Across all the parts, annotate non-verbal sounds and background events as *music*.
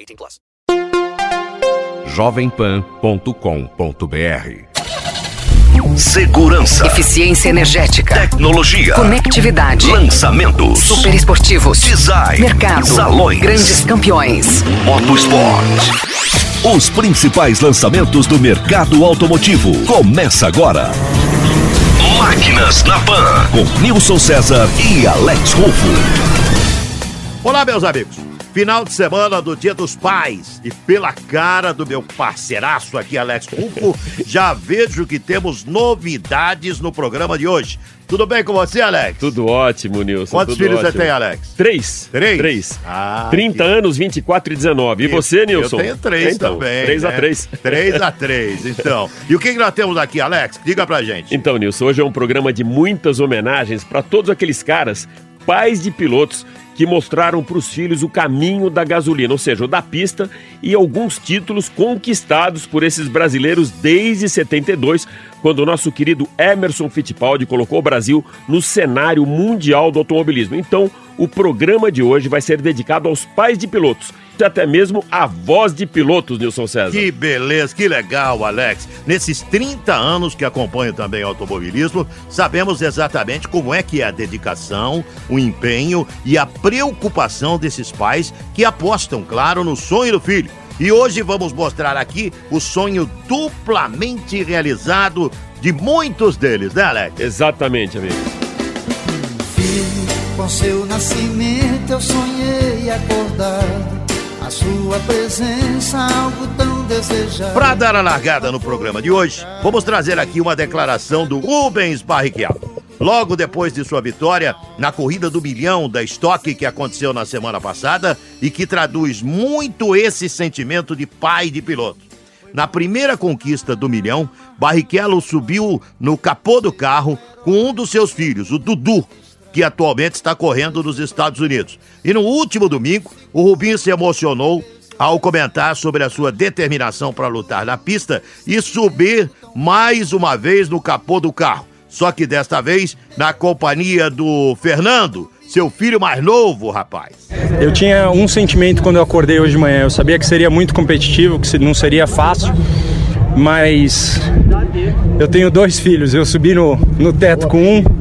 18 plus. jovempan.com.br Segurança, Eficiência energética. tecnologia, Conectividade. lançamentos, Super esportivos. design, Mercado. salões, Grandes campeões. motosport. Os principais lançamentos do mercado automotivo. Começa agora. Máquinas na Pan, com Nilson César e Alex Rufo. Olá, meus amigos. Final de semana do Dia dos Pais. E pela cara do meu parceiraço aqui, Alex Rufo, *laughs* já vejo que temos novidades no programa de hoje. Tudo bem com você, Alex? Tudo ótimo, Nilson. Quantos filhos você ótimo. tem, Alex? Três. Três? Três. Ah, 30 que- anos, 24 e 19. E você, Nilson? Eu tenho três então, também. 3 a né? 3 3 a *laughs* 3 então. E o que, que nós temos aqui, Alex? Diga pra gente. Então, Nilson, hoje é um programa de muitas homenagens para todos aqueles caras, pais de pilotos, que mostraram para os filhos o caminho da gasolina, ou seja, o da pista, e alguns títulos conquistados por esses brasileiros desde 72, quando o nosso querido Emerson Fittipaldi colocou o Brasil no cenário mundial do automobilismo. Então, o programa de hoje vai ser dedicado aos pais de pilotos, e até mesmo avós de pilotos, Nilson César. Que beleza, que legal, Alex. Nesses 30 anos que acompanho também o automobilismo, sabemos exatamente como é que é a dedicação, o empenho e a preocupação desses pais que apostam, claro, no sonho do filho. E hoje vamos mostrar aqui o sonho duplamente realizado de muitos deles, né, Alex? Exatamente, amigo. Com seu nascimento eu sonhei acordar. Sua presença, algo tão desejado. Para dar a largada no programa de hoje, vamos trazer aqui uma declaração do Rubens Barrichello. Logo depois de sua vitória na corrida do milhão da estoque que aconteceu na semana passada e que traduz muito esse sentimento de pai de piloto. Na primeira conquista do milhão, Barrichello subiu no capô do carro com um dos seus filhos, o Dudu, que atualmente está correndo nos Estados Unidos. E no último domingo, o Rubinho se emocionou ao comentar sobre a sua determinação para lutar na pista e subir mais uma vez no capô do carro. Só que desta vez na companhia do Fernando, seu filho mais novo, rapaz. Eu tinha um sentimento quando eu acordei hoje de manhã. Eu sabia que seria muito competitivo, que não seria fácil, mas eu tenho dois filhos. Eu subi no, no teto com um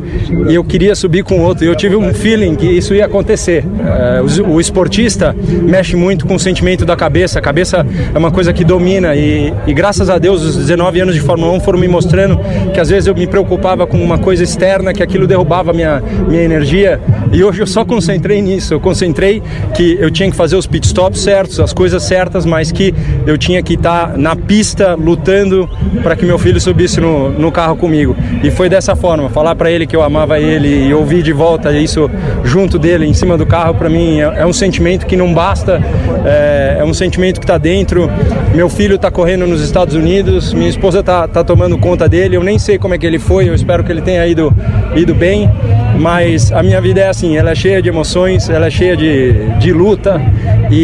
e eu queria subir com outro. E eu tive um feeling que isso ia acontecer. É, o, esportista mexe muito com o sentimento da cabeça. A cabeça é uma coisa que domina e, e graças a Deus os 19 anos de Fórmula 1 foram me mostrando que às vezes eu me preocupava com uma coisa externa, que aquilo derrubava minha, minha energia. E hoje eu só concentrei nisso. Eu concentrei que eu tinha que fazer os pit stops certos, as coisas certas, mas que eu tinha que estar na pista lutando para que meu filho subisse no, no carro comigo. E foi dessa forma, falar para ele que eu amava ele e ouvir de volta isso junto dele, em cima do carro, para mim é, é um sentimento que não basta, é, é um sentimento que está dentro. Meu filho está correndo nos Estados Unidos, minha esposa está tá tomando conta dele, eu nem sei como é que ele foi, eu espero que ele tenha ido, ido bem, mas a minha vida é assim, ela é cheia de emoções, ela é cheia de, de luta e,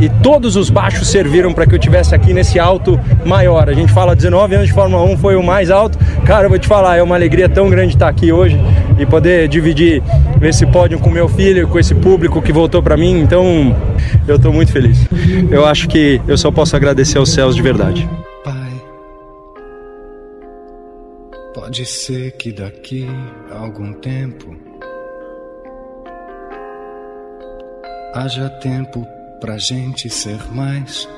e- e todos os baixos serviram para que eu tivesse aqui nesse alto maior. A gente fala 19 anos de Fórmula 1 foi o mais alto. Cara, eu vou te falar, é uma alegria tão grande estar aqui hoje e poder dividir esse pódio com meu filho, com esse público que voltou para mim. Então, eu estou muito feliz. Eu acho que eu só posso agradecer aos céus de verdade. Pai, pode ser que daqui a algum tempo haja tempo pra gente ser mais.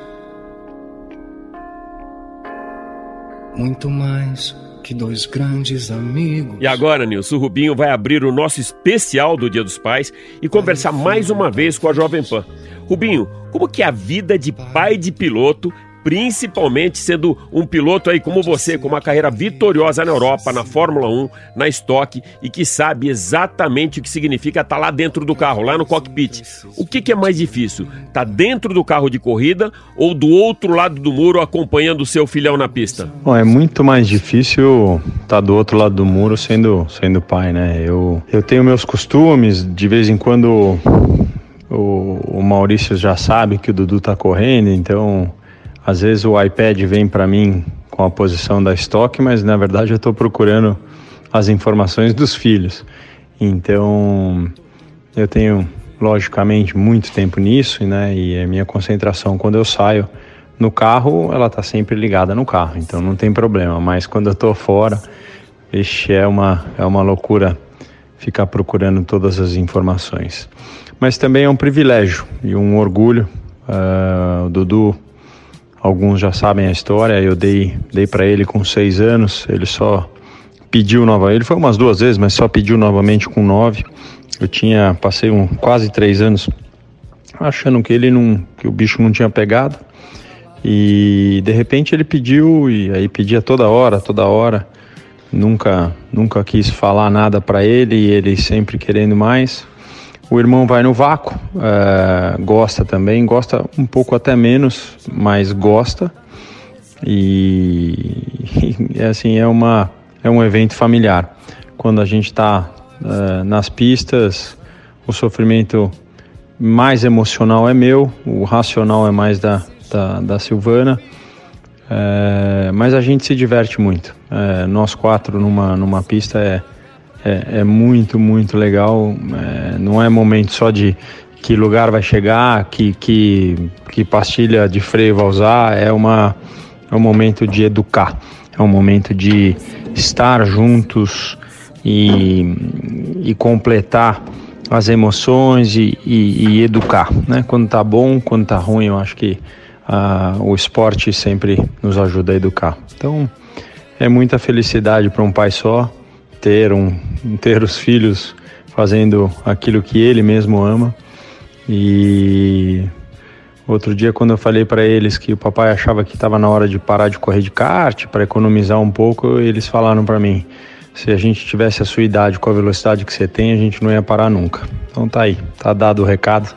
Muito mais que dois grandes amigos. E agora, Nilson, o Rubinho vai abrir o nosso especial do Dia dos Pais e conversar mais uma vez com a Jovem Pan. Rubinho, como que é a vida de pai de piloto principalmente sendo um piloto aí como você, com uma carreira vitoriosa na Europa, na Fórmula 1, na Stock e que sabe exatamente o que significa estar lá dentro do carro, lá no cockpit. O que, que é mais difícil? Tá dentro do carro de corrida ou do outro lado do muro acompanhando o seu filhão na pista? Bom, é muito mais difícil estar tá do outro lado do muro sendo, sendo pai, né? Eu, eu tenho meus costumes, de vez em quando o, o Maurício já sabe que o Dudu tá correndo, então às vezes o iPad vem para mim com a posição da estoque, mas na verdade eu estou procurando as informações dos filhos. Então eu tenho logicamente muito tempo nisso, né? E a minha concentração quando eu saio no carro, ela está sempre ligada no carro, então não tem problema. Mas quando eu estou fora, este é uma é uma loucura ficar procurando todas as informações. Mas também é um privilégio e um orgulho. Uh, o Dudu Alguns já sabem a história. Eu dei, dei para ele com seis anos. Ele só pediu novamente. Ele foi umas duas vezes, mas só pediu novamente com nove. Eu tinha passei um, quase três anos achando que ele não, que o bicho não tinha pegado. E de repente ele pediu e aí pedia toda hora, toda hora. Nunca, nunca quis falar nada para ele e ele sempre querendo mais. O irmão vai no vácuo, é, gosta também, gosta um pouco até menos, mas gosta. E, *laughs* e assim é uma é um evento familiar. Quando a gente está é, nas pistas, o sofrimento mais emocional é meu, o racional é mais da, da, da Silvana. É, mas a gente se diverte muito. Nós quatro numa, numa pista é, é, é muito, muito legal. É, não é momento só de que lugar vai chegar, que, que, que pastilha de freio vai usar, é, uma, é um momento de educar, é um momento de estar juntos e, e completar as emoções e, e, e, educar, né? Quando tá bom, quando tá ruim, eu acho que uh, o esporte sempre nos ajuda a educar. Então, é muita felicidade para um pai só ter, um, ter os filhos fazendo aquilo que ele mesmo ama. E outro dia, quando eu falei para eles que o papai achava que estava na hora de parar de correr de kart para economizar um pouco, eles falaram para mim: se a gente tivesse a sua idade com a velocidade que você tem, a gente não ia parar nunca. Então tá aí, tá dado o recado.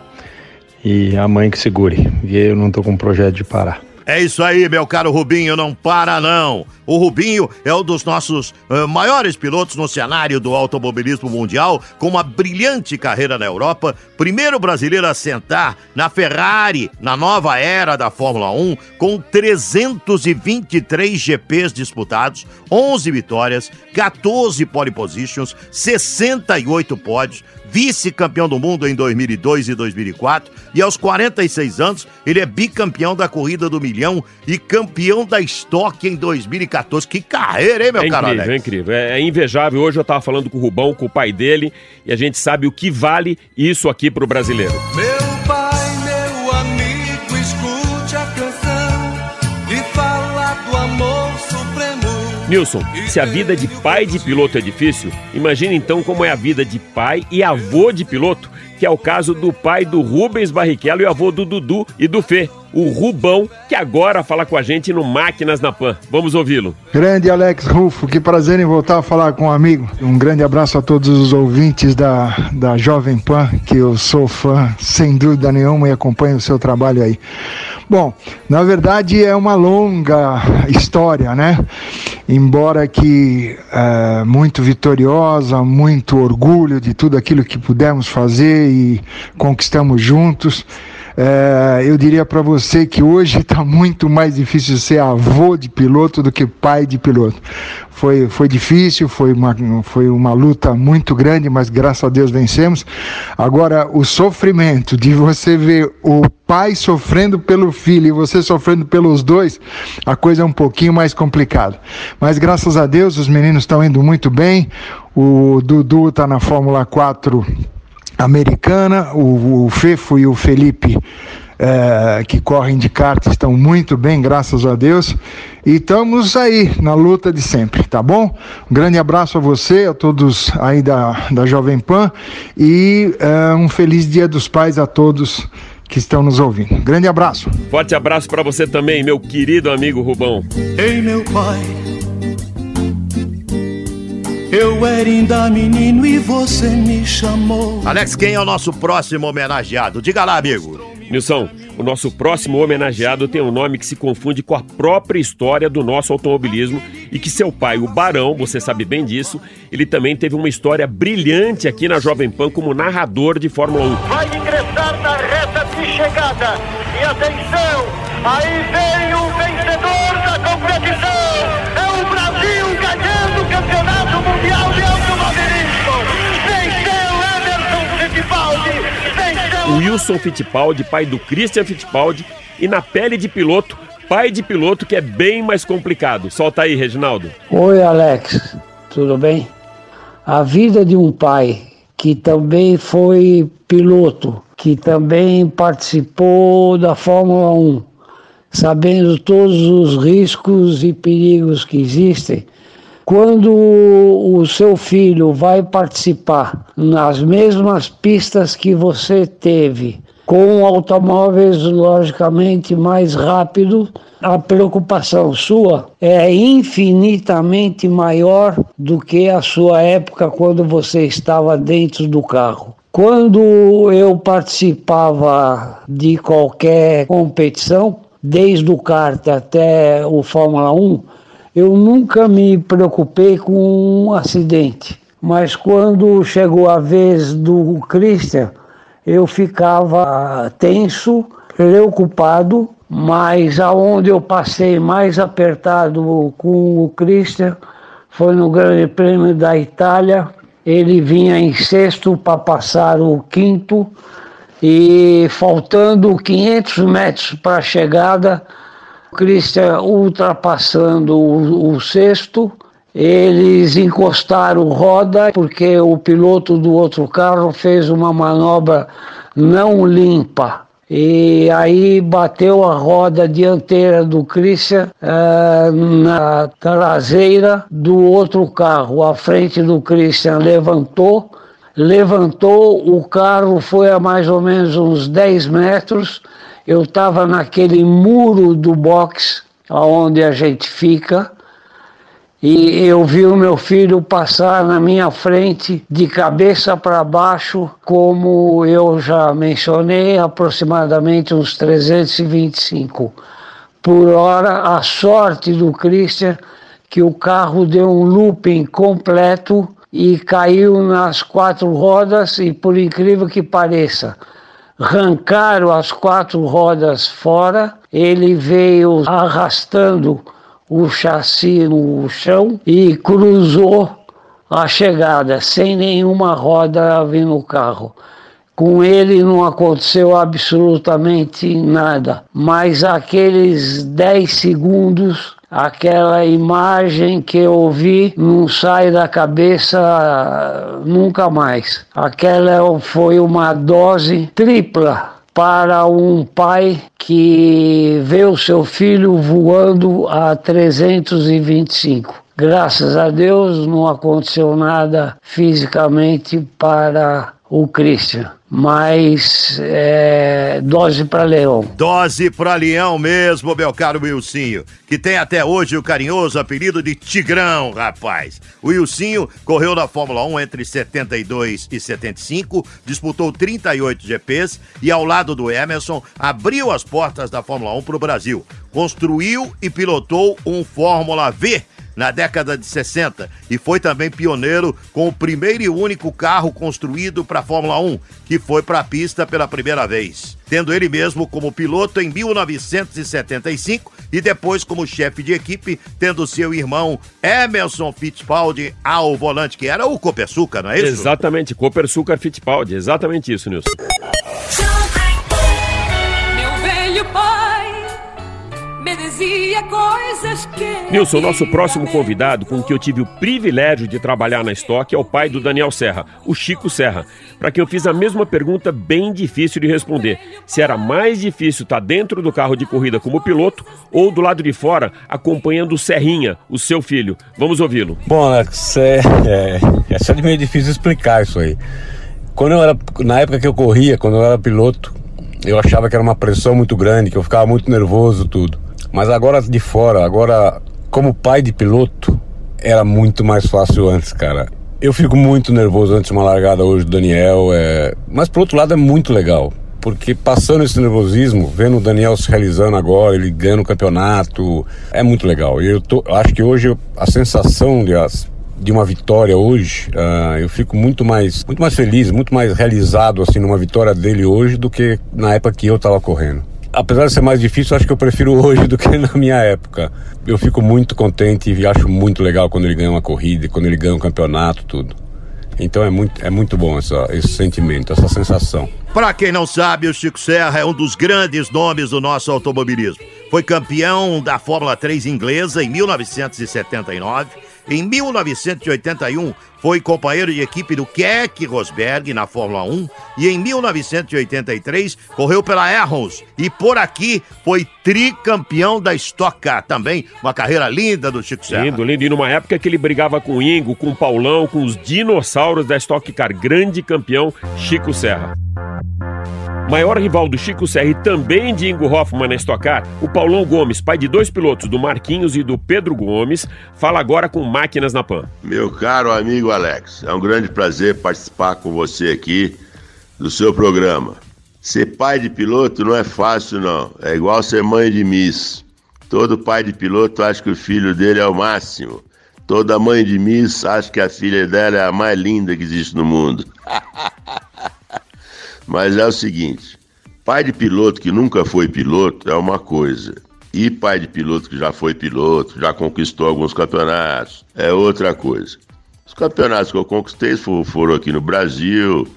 E a mãe que segure, e eu não tô com projeto de parar. É isso aí, meu caro Rubinho, não para não. O Rubinho é um dos nossos uh, maiores pilotos no cenário do automobilismo mundial, com uma brilhante carreira na Europa, primeiro brasileiro a sentar na Ferrari na nova era da Fórmula 1, com 323 GPs disputados, 11 vitórias, 14 pole positions, 68 pódios, vice-campeão do mundo em 2002 e 2004, e aos 46 anos ele é bicampeão da corrida do milhão e campeão da Stock em 2014. Que carreira, hein, meu é cara? Incrível, é incrível, é, é invejável. Hoje eu tava falando com o Rubão, com o pai dele, e a gente sabe o que vale isso aqui pro brasileiro. Meu Nilson, se a vida de pai de piloto é difícil, imagine então como é a vida de pai e avô de piloto, que é o caso do pai do Rubens Barrichello e avô do Dudu e do Fê, o Rubão, que agora fala com a gente no Máquinas na Pan. Vamos ouvi-lo. Grande Alex Rufo, que prazer em voltar a falar com um amigo. Um grande abraço a todos os ouvintes da, da Jovem Pan, que eu sou fã, sem dúvida nenhuma, e acompanho o seu trabalho aí. Bom, na verdade é uma longa história, né? Embora que é, muito vitoriosa, muito orgulho de tudo aquilo que pudemos fazer e conquistamos juntos. É, eu diria para você que hoje está muito mais difícil ser avô de piloto do que pai de piloto. Foi, foi difícil, foi uma, foi uma luta muito grande, mas graças a Deus vencemos. Agora, o sofrimento de você ver o pai sofrendo pelo filho e você sofrendo pelos dois, a coisa é um pouquinho mais complicada. Mas graças a Deus, os meninos estão indo muito bem. O Dudu está na Fórmula 4 americana, o, o Fefo e o Felipe eh, que correm de kart estão muito bem, graças a Deus. E estamos aí na luta de sempre, tá bom? Um grande abraço a você, a todos aí da, da Jovem Pan e eh, um feliz Dia dos Pais a todos que estão nos ouvindo. Grande abraço. Forte abraço para você também, meu querido amigo Rubão. Ei, meu pai, eu era ainda menino e você me chamou. Alex, quem é o nosso próximo homenageado? Diga lá, amigo. Nilson, o nosso próximo homenageado tem um nome que se confunde com a própria história do nosso automobilismo e que seu pai, o Barão, você sabe bem disso, ele também teve uma história brilhante aqui na Jovem Pan como narrador de Fórmula 1. Vai ingressar na reta de chegada. E atenção, aí vem o vencedor da competição. Campeonato Mundial de Automobilismo. Venceu Emerson Fittipaldi. Venceu Wilson Fittipaldi, pai do Christian Fittipaldi, e na pele de piloto, pai de piloto que é bem mais complicado. Solta aí, Reginaldo. Oi, Alex, tudo bem? A vida de um pai que também foi piloto, que também participou da Fórmula 1, sabendo todos os riscos e perigos que existem, quando o seu filho vai participar nas mesmas pistas que você teve, com automóveis logicamente mais rápidos, a preocupação sua é infinitamente maior do que a sua época quando você estava dentro do carro. Quando eu participava de qualquer competição, desde o kart até o Fórmula 1, eu nunca me preocupei com um acidente. Mas quando chegou a vez do Christian, eu ficava tenso, preocupado, mas aonde eu passei mais apertado com o Christian foi no Grande Prêmio da Itália. Ele vinha em sexto para passar o quinto e faltando 500 metros para a chegada, Christian ultrapassando o, o sexto, eles encostaram roda porque o piloto do outro carro fez uma manobra não limpa. E aí bateu a roda dianteira do Christian eh, na traseira do outro carro. A frente do Christian levantou, levantou, o carro foi a mais ou menos uns 10 metros. Eu estava naquele muro do box onde a gente fica e eu vi o meu filho passar na minha frente de cabeça para baixo, como eu já mencionei, aproximadamente uns 325 por hora. A sorte do Christian que o carro deu um looping completo e caiu nas quatro rodas e por incrível que pareça, arrancaram as quatro rodas fora, ele veio arrastando o chassi no chão e cruzou a chegada sem nenhuma roda vindo no carro. Com ele não aconteceu absolutamente nada, mas aqueles 10 segundos, aquela imagem que eu vi não sai da cabeça nunca mais. Aquela foi uma dose tripla para um pai que vê o seu filho voando a 325. Graças a Deus não aconteceu nada fisicamente para o Christian, mas é, dose para leão. Dose pra leão mesmo, meu caro Wilsinho, que tem até hoje o carinhoso apelido de Tigrão, rapaz. O Wilsinho correu na Fórmula 1 entre 72 e 75, disputou 38 GPs e ao lado do Emerson abriu as portas da Fórmula 1 para o Brasil. Construiu e pilotou um Fórmula V na década de 60 e foi também pioneiro com o primeiro e único carro construído para a Fórmula 1, que foi para a pista pela primeira vez, tendo ele mesmo como piloto em 1975 e depois como chefe de equipe, tendo seu irmão Emerson Fittipaldi ao volante, que era o Copersuca, não é isso? Exatamente, Copersucar Fittipaldi, exatamente isso, Nilson. Dizia coisas que. Nilson, nosso próximo convidado, com quem eu tive o privilégio de trabalhar na Stock, é o pai do Daniel Serra, o Chico Serra, para quem eu fiz a mesma pergunta bem difícil de responder: se era mais difícil estar dentro do carro de corrida como piloto ou do lado de fora acompanhando o Serrinha, o seu filho. Vamos ouvi-lo. Bom, Alex, é, é, é só de meio difícil explicar isso aí. Quando eu era, na época que eu corria, quando eu era piloto, eu achava que era uma pressão muito grande, que eu ficava muito nervoso, tudo. Mas agora de fora, agora como pai de piloto, era muito mais fácil antes, cara. Eu fico muito nervoso antes de uma largada hoje do Daniel, é... mas por outro lado é muito legal, porque passando esse nervosismo, vendo o Daniel se realizando agora, ele ganhando o campeonato, é muito legal. Eu tô, acho que hoje a sensação de, de uma vitória hoje, uh, eu fico muito mais, muito mais feliz, muito mais realizado assim numa vitória dele hoje do que na época que eu estava correndo. Apesar de ser mais difícil, acho que eu prefiro hoje do que na minha época. Eu fico muito contente e acho muito legal quando ele ganha uma corrida, quando ele ganha um campeonato, tudo. Então é muito, é muito bom essa, esse sentimento, essa sensação. Para quem não sabe, o Chico Serra é um dos grandes nomes do nosso automobilismo. Foi campeão da Fórmula 3 inglesa em 1979 em 1981, foi companheiro de equipe do Keck Rosberg na Fórmula 1 e em 1983 correu pela Errons e por aqui foi tricampeão da Stock Car também, uma carreira linda do Chico Serra. Lindo, lindo. E numa época que ele brigava com o Ingo, com o Paulão, com os dinossauros da Stock Car, grande campeão Chico Serra. Maior rival do Chico Serra e também de Ingo Hoffmann na Stock Car, o Paulão Gomes, pai de dois pilotos, do Marquinhos e do Pedro Gomes, fala agora com Máquinas na Pan. Meu caro amigo Alex, é um grande prazer participar com você aqui do seu programa. Ser pai de piloto não é fácil, não. É igual ser mãe de Miss. Todo pai de piloto acha que o filho dele é o máximo. Toda mãe de Miss acha que a filha dela é a mais linda que existe no mundo. *laughs* Mas é o seguinte: pai de piloto que nunca foi piloto é uma coisa. E pai de piloto que já foi piloto, já conquistou alguns campeonatos, é outra coisa. Os campeonatos que eu conquistei foram aqui no Brasil.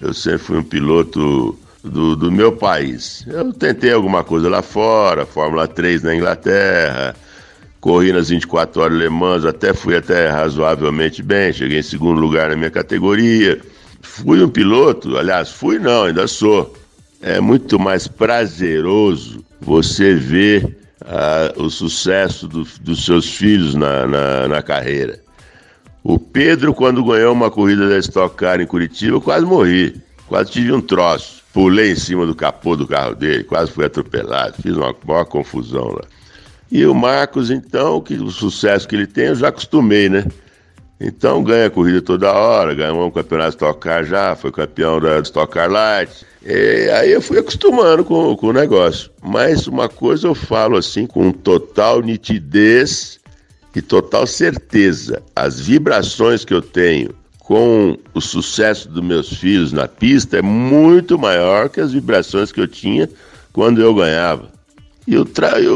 Eu sempre fui um piloto do, do meu país. Eu tentei alguma coisa lá fora, Fórmula 3 na Inglaterra, corri nas 24 horas Le Mans, até fui até razoavelmente bem, cheguei em segundo lugar na minha categoria. Fui um piloto, aliás, fui não, ainda sou. É muito mais prazeroso você ver uh, o sucesso do, dos seus filhos na, na, na, carreira. O Pedro, quando ganhou uma corrida da Stock Car em Curitiba, eu quase morri. Quase tive um troço. Pulei em cima do capô do carro dele, quase fui atropelado. Fiz uma maior confusão lá. E o Marcos, então, que, o sucesso que ele tem, eu já acostumei, né? Então ganha corrida toda hora, ganhou um campeonato Stock Car já, foi campeão da Stock Car Light. E aí eu fui acostumando com, com o negócio. Mas uma coisa eu falo assim com total nitidez e total certeza. As vibrações que eu tenho com o sucesso dos meus filhos na pista é muito maior que as vibrações que eu tinha quando eu ganhava. E o,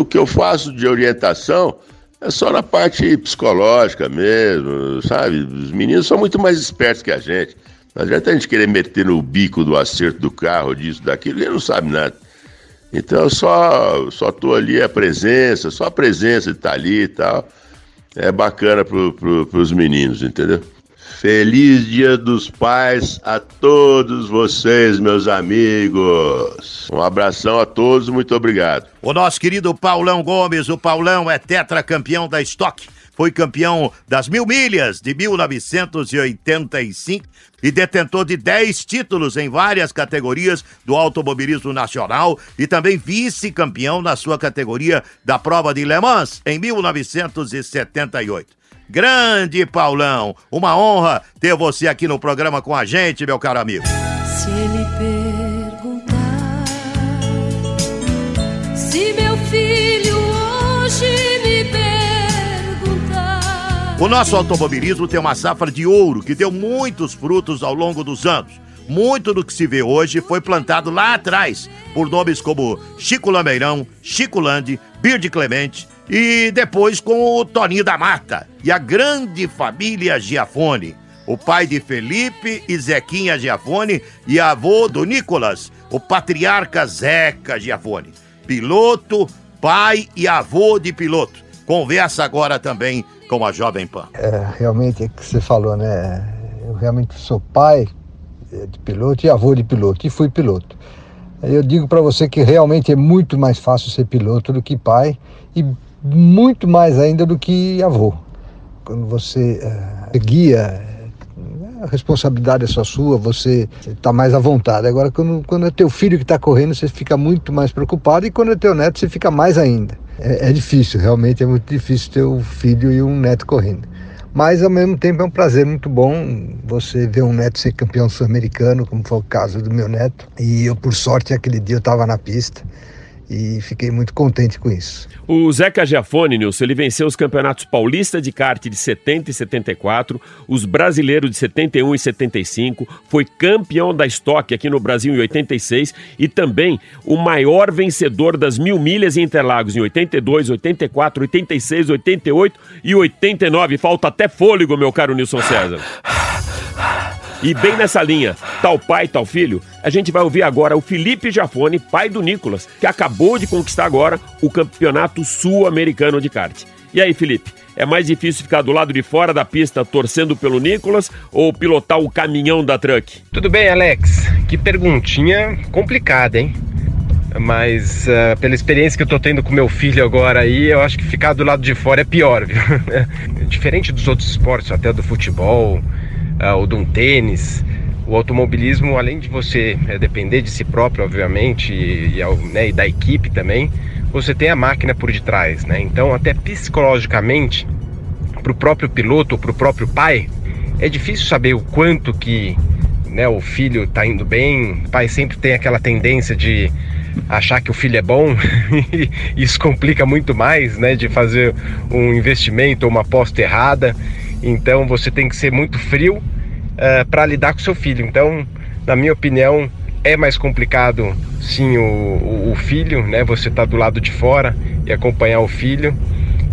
o que eu faço de orientação é só na parte psicológica mesmo, sabe? Os meninos são muito mais espertos que a gente. Não adianta a gente querer meter no bico do acerto do carro, disso, daquilo, ele não sabe nada. Então só, só tô ali a presença, só a presença de estar tá ali e tal. É bacana pro, pro, pros meninos, entendeu? Feliz Dia dos Pais a todos vocês, meus amigos. Um abração a todos, muito obrigado. O nosso querido Paulão Gomes, o Paulão é tetracampeão da Stock. Foi campeão das mil milhas de 1985 e detentor de 10 títulos em várias categorias do automobilismo nacional e também vice-campeão na sua categoria da prova de Le Mans em 1978. Grande Paulão, uma honra ter você aqui no programa com a gente, meu caro amigo. Se ele perguntar se meu filho hoje me perguntar. O nosso automobilismo tem uma safra de ouro que deu muitos frutos ao longo dos anos. Muito do que se vê hoje foi plantado lá atrás por nomes como Chico Lameirão, Chico Lande, Birde Clemente, e depois com o Toninho da Mata e a grande família Giafone. O pai de Felipe e Zequinha Giafone e avô do Nicolas, o patriarca Zeca Giafone. Piloto, pai e avô de piloto. Conversa agora também com a Jovem Pan. É, realmente é o que você falou, né? Eu realmente sou pai eh, de piloto e avô de piloto, e fui piloto. Eu digo para você que realmente é muito mais fácil ser piloto do que pai e muito mais ainda do que avô. Quando você eh, guia, a responsabilidade é só sua, você está mais à vontade. Agora, quando, quando é teu filho que está correndo, você fica muito mais preocupado e quando é teu neto, você fica mais ainda. É, é difícil, realmente é muito difícil ter um filho e um neto correndo. Mas ao mesmo tempo é um prazer muito bom você ver um neto ser campeão sul-americano, como foi o caso do meu neto. E eu, por sorte, aquele dia eu estava na pista e fiquei muito contente com isso. O Zeca Giafone, Nilson, ele venceu os campeonatos paulista de kart de 70 e 74, os brasileiros de 71 e 75, foi campeão da estoque aqui no Brasil em 86 e também o maior vencedor das mil milhas em Interlagos em 82, 84, 86, 88 e 89. Falta até fôlego, meu caro Nilson César. E bem nessa linha, tal pai, tal filho, a gente vai ouvir agora o Felipe Jafone, pai do Nicolas, que acabou de conquistar agora o Campeonato Sul-Americano de Kart. E aí, Felipe, é mais difícil ficar do lado de fora da pista torcendo pelo Nicolas ou pilotar o caminhão da truck? Tudo bem, Alex? Que perguntinha complicada, hein? Mas uh, pela experiência que eu tô tendo com meu filho agora aí, eu acho que ficar do lado de fora é pior, *laughs* viu? Diferente dos outros esportes, até do futebol, ou de um tênis, o automobilismo, além de você é, depender de si próprio, obviamente, e, e, né, e, da equipe também, você tem a máquina por detrás, né? Então, até psicologicamente, para o próprio piloto ou para o próprio pai, é difícil saber o quanto que né, o filho está indo bem. O pai sempre tem aquela tendência de achar que o filho é bom, *laughs* e isso complica muito mais, né, de fazer um investimento ou uma aposta errada. Então você tem que ser muito frio uh, eh, para lidar com seu filho. Então, na minha opinião, é mais complicado sim o, o, o filho, né? Você tá do lado de fora e acompanhar o filho.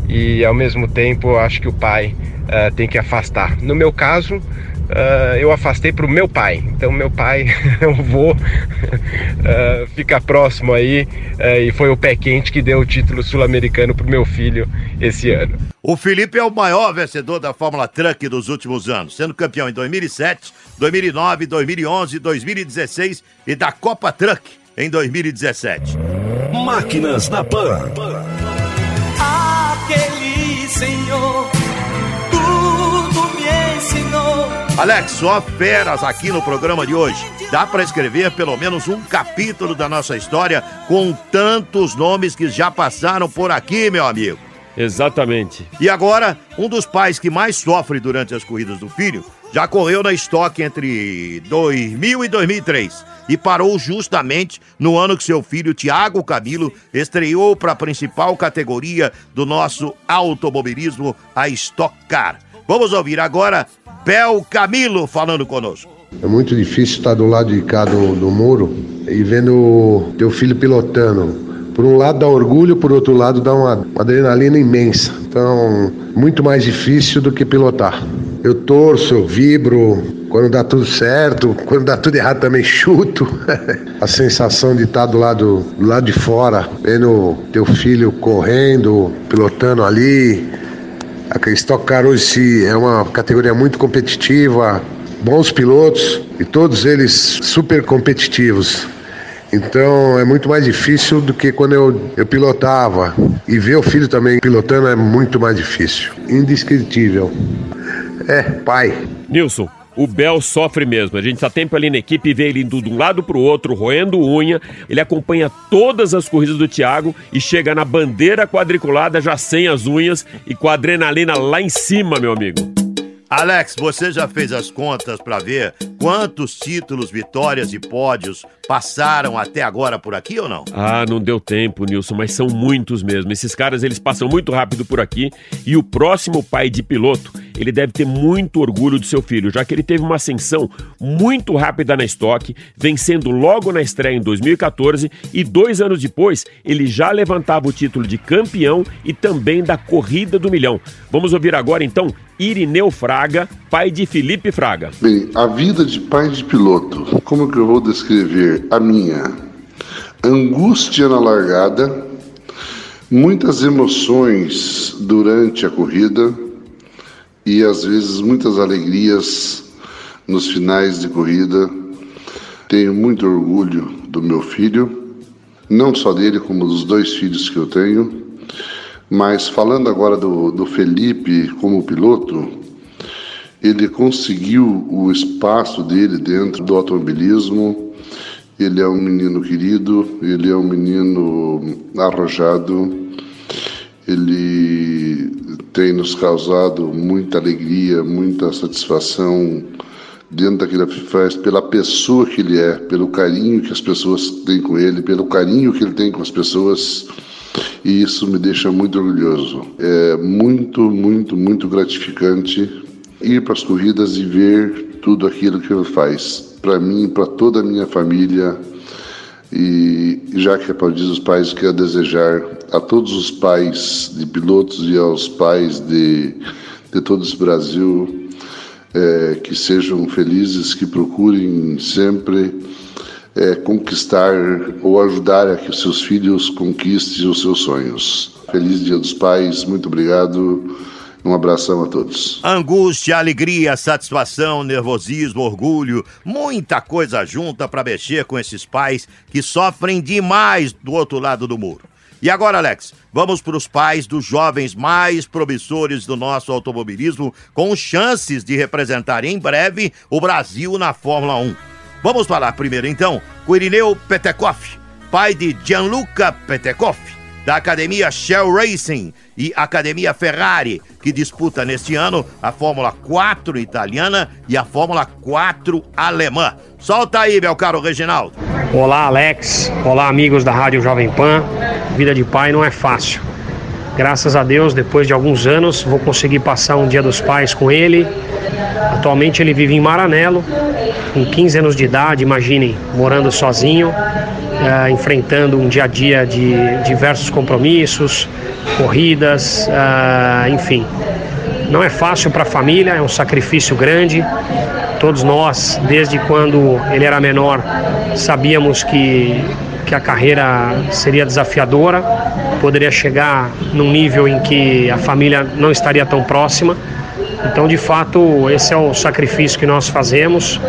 E ao mesmo tempo, eu acho que o pai uh, tem que afastar. No meu caso, uh, eu afastei para o meu pai. Então, meu pai, *laughs* eu vou uh, *laughs* ficar próximo aí. Uh, e foi o pé quente que deu o título sul-americano para o meu filho esse ano. O Felipe é o maior vencedor da Fórmula Truck dos últimos anos, sendo campeão em 2007, 2009, 2011, 2016 e da Copa Truck em 2017. Máquinas na Pan. Aquele senhor tudo me ensinou. Alex, só feras aqui no programa de hoje. Dá para escrever pelo menos um capítulo da nossa história com tantos nomes que já passaram por aqui, meu amigo. Exatamente. E agora, um dos pais que mais sofre durante as corridas do filho já correu na estoque entre 2000 e 2003 e parou justamente no ano que seu filho Tiago Camilo estreou para a principal categoria do nosso automobilismo, a Stock Car. Vamos ouvir agora Bel Camilo falando conosco. É muito difícil estar do lado de cá do, do muro e vendo teu filho pilotando por um lado dá orgulho, por outro lado dá uma, uma adrenalina imensa. Então, muito mais difícil do que pilotar. Eu torço, eu vibro, quando dá tudo certo, quando dá tudo errado também chuto. *laughs* a sensação de estar do lado, do lado de fora, vendo teu filho correndo, pilotando ali. A Stock Car hoje é uma categoria muito competitiva, bons pilotos e todos eles super competitivos. Então é muito mais difícil do que quando eu, eu pilotava. E ver o filho também pilotando é muito mais difícil. Indescritível. É, pai. Nilson, o Bel sofre mesmo. A gente está tempo ali na equipe e vê ele indo de um lado para o outro, roendo unha. Ele acompanha todas as corridas do Thiago e chega na bandeira quadriculada já sem as unhas e com a adrenalina lá em cima, meu amigo. Alex, você já fez as contas para ver quantos títulos, vitórias e pódios passaram até agora por aqui ou não? Ah, não deu tempo, Nilson, mas são muitos mesmo. Esses caras, eles passam muito rápido por aqui e o próximo pai de piloto, ele deve ter muito orgulho do seu filho, já que ele teve uma ascensão muito rápida na estoque, vencendo logo na estreia em 2014 e dois anos depois ele já levantava o título de campeão e também da corrida do milhão. Vamos ouvir agora então Irineu Fraga, pai de Felipe Fraga. Bem, a vida de pai de piloto, como que eu vou descrever a minha? Angústia na largada, muitas emoções durante a corrida e às vezes muitas alegrias nos finais de corrida. Tenho muito orgulho do meu filho, não só dele, como dos dois filhos que eu tenho. Mas falando agora do, do Felipe como piloto, ele conseguiu o espaço dele dentro do automobilismo. Ele é um menino querido, ele é um menino arrojado, ele tem nos causado muita alegria, muita satisfação dentro daquilo que faz, pela pessoa que ele é, pelo carinho que as pessoas têm com ele, pelo carinho que ele tem com as pessoas. E isso me deixa muito orgulhoso. É muito, muito, muito gratificante ir para as corridas e ver tudo aquilo que ele faz. Para mim, para toda a minha família. E já que é para dizer os pais, quero desejar a todos os pais de pilotos e aos pais de, de todo esse Brasil é, que sejam felizes, que procurem sempre é, conquistar ou ajudar a que seus filhos conquistem os seus sonhos. Feliz Dia dos Pais, muito obrigado. Um abração a todos. Angústia, alegria, satisfação, nervosismo, orgulho, muita coisa junta para mexer com esses pais que sofrem demais do outro lado do muro. E agora, Alex, vamos para os pais dos jovens mais promissores do nosso automobilismo, com chances de representar em breve o Brasil na Fórmula 1. Vamos falar primeiro, então, com Irineu Petekoff, pai de Gianluca Petekoff, da Academia Shell Racing e Academia Ferrari, que disputa neste ano a Fórmula 4 italiana e a Fórmula 4 alemã. Solta aí, meu caro Reginaldo. Olá, Alex. Olá, amigos da Rádio Jovem Pan. Vida de pai não é fácil. Graças a Deus, depois de alguns anos, vou conseguir passar um dia dos pais com ele. Atualmente ele vive em Maranello, com 15 anos de idade, imaginem, morando sozinho, eh, enfrentando um dia a dia de diversos compromissos, corridas, ah, enfim. Não é fácil para a família, é um sacrifício grande. Todos nós, desde quando ele era menor, sabíamos que, que a carreira seria desafiadora, poderia chegar num nível em que a família não estaria tão próxima. Então, de fato, esse é o sacrifício que nós fazemos.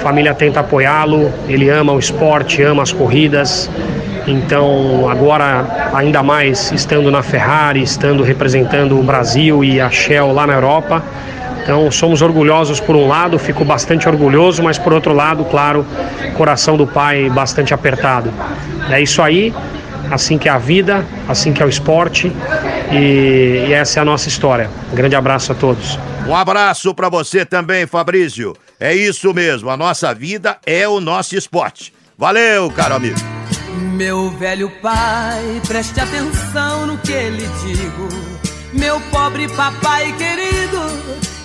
Família tenta apoiá-lo, ele ama o esporte, ama as corridas. Então, agora, ainda mais estando na Ferrari, estando representando o Brasil e a Shell lá na Europa. Então, somos orgulhosos por um lado, fico bastante orgulhoso, mas por outro lado, claro, coração do pai bastante apertado. É isso aí, assim que é a vida, assim que é o esporte, e, e essa é a nossa história. Um grande abraço a todos. Um abraço para você também, Fabrício. É isso mesmo, a nossa vida é o nosso esporte. Valeu, caro amigo. Meu velho pai, preste atenção no que lhe digo. Meu pobre papai querido,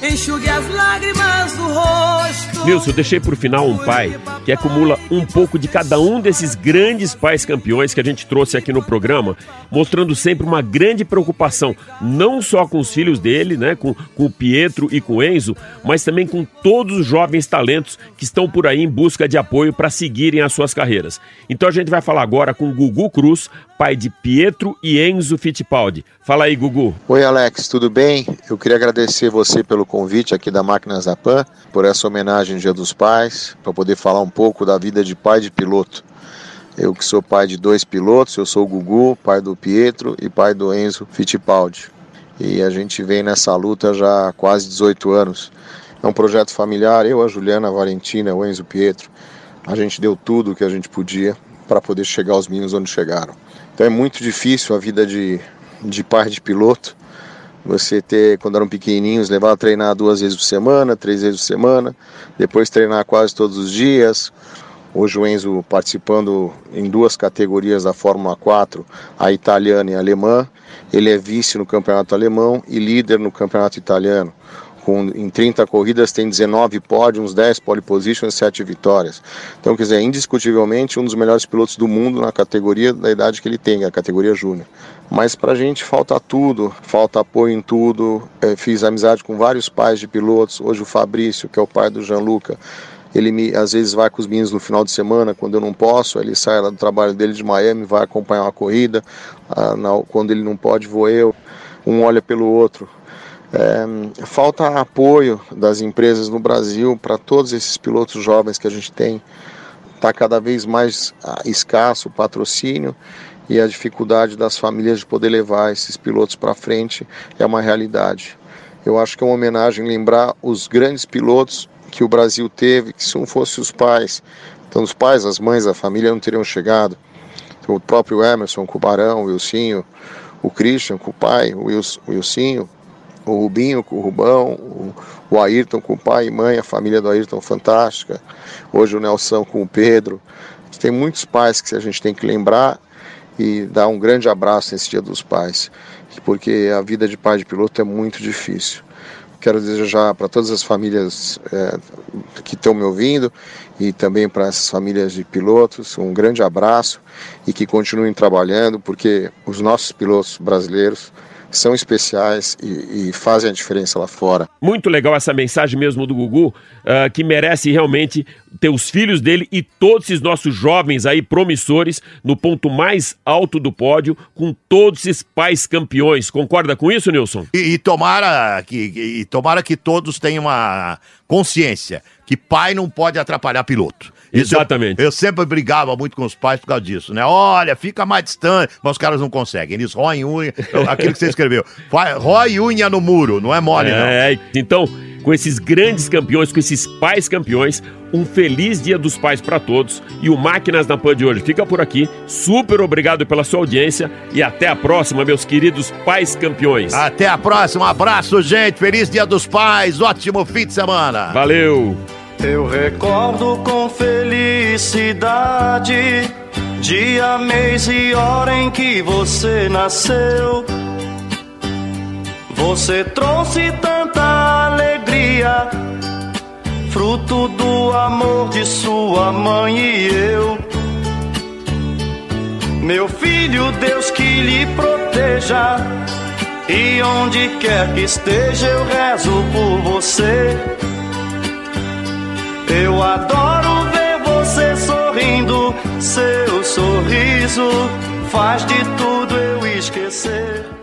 enxugue as lágrimas do rosto. Nilson, eu deixei por final um pai que acumula um pouco de cada um desses grandes pais campeões que a gente trouxe aqui no programa, mostrando sempre uma grande preocupação, não só com os filhos dele, né, com, com o Pietro e com o Enzo, mas também com todos os jovens talentos que estão por aí em busca de apoio para seguirem as suas carreiras. Então a gente vai falar agora com Gugu Cruz, pai de Pietro e Enzo Fittipaldi. Fala aí, Gugu. Oi, Alex, tudo bem? Eu queria agradecer você pelo convite aqui da Máquinas da Pan, por essa homenagem ao Dia dos Pais, para poder falar um pouco da vida de pai de piloto. Eu que sou pai de dois pilotos, eu sou o Gugu, pai do Pietro e pai do Enzo Fittipaldi. E a gente vem nessa luta já há quase 18 anos. É um projeto familiar, eu, a Juliana, a Valentina, o Enzo Pietro. A gente deu tudo o que a gente podia para poder chegar aos meninos onde chegaram. Então é muito difícil a vida de, de pai de piloto. Você ter, quando eram pequenininhos, levar a treinar duas vezes por semana, três vezes por semana, depois treinar quase todos os dias. Hoje o Enzo participando em duas categorias da Fórmula 4, a italiana e a alemã. Ele é vice no campeonato alemão e líder no campeonato italiano. Com, em 30 corridas tem 19 pódios, 10 pole positions e 7 vitórias. Então, quer dizer, indiscutivelmente um dos melhores pilotos do mundo na categoria da idade que ele tem, a categoria júnior. Mas para a gente falta tudo, falta apoio em tudo. É, fiz amizade com vários pais de pilotos. Hoje o Fabrício, que é o pai do Gianluca, Ele me, às vezes vai com os meninos no final de semana, quando eu não posso, ele sai lá do trabalho dele de Miami, vai acompanhar uma corrida. Ah, na- quando ele não pode, vou eu. Um olha pelo outro. É, falta apoio das empresas no Brasil para todos esses pilotos jovens que a gente tem. Está cada vez mais ah, escasso o patrocínio e a dificuldade das famílias de poder levar esses pilotos para frente é uma realidade. Eu acho que é uma homenagem lembrar os grandes pilotos que o Brasil teve, que se não fossem os pais, então os pais, as mães, a família não teriam chegado. O próprio Emerson o Barão, o Wilsinho, o Christian com o pai, o Wilsinho, o Rubinho com o Rubão, o, Ayrton com o pai e mãe, a família do Ayrton fantástica, hoje o Nelson com o Pedro. Tem muitos pais que a gente tem que lembrar e dar um grande abraço nesse Dia dos Pais, porque a vida de pai de piloto é muito difícil. Quero desejar para todas as famílias eh, que estão me ouvindo e também para essas famílias de pilotos um grande abraço e que continuem trabalhando, porque os nossos pilotos brasileiros são especiais e, e fazem a diferença lá fora. Muito legal essa mensagem mesmo do Gugu, ah, que merece realmente ter os filhos dele e todos esses nossos jovens aí promissores no ponto mais alto do pódio, com todos esses pais campeões. Concorda com isso, Nilson? E, e tomara que, e tomara que todos tenham uma consciência que pai não pode atrapalhar piloto. Isso eu- Exatamente. Eu, sempre brigava muito com os pais por causa disso, né? Olha, fica mais distante, mas os caras não conseguem. Eles roem unha, *laughs* aquilo que você escreveu. Rói unha no muro, não é mole, não. É, então, com esses grandes campeões, com esses pais campeões, um feliz Dia dos Pais para todos. E o Máquinas na Pan de hoje fica por aqui. Super obrigado pela sua audiência e até a próxima, meus queridos pais campeões. Até a próxima, um abraço, gente. Feliz Dia dos Pais, ótimo fim de semana. Valeu. Eu recordo com felicidade dia, mês e hora em que você nasceu. Você trouxe tanta alegria, fruto do amor de sua mãe e eu. Meu filho, Deus que lhe proteja. E onde quer que esteja, eu rezo por você. Eu adoro ver você sorrindo, seu sorriso faz de tudo eu esquecer.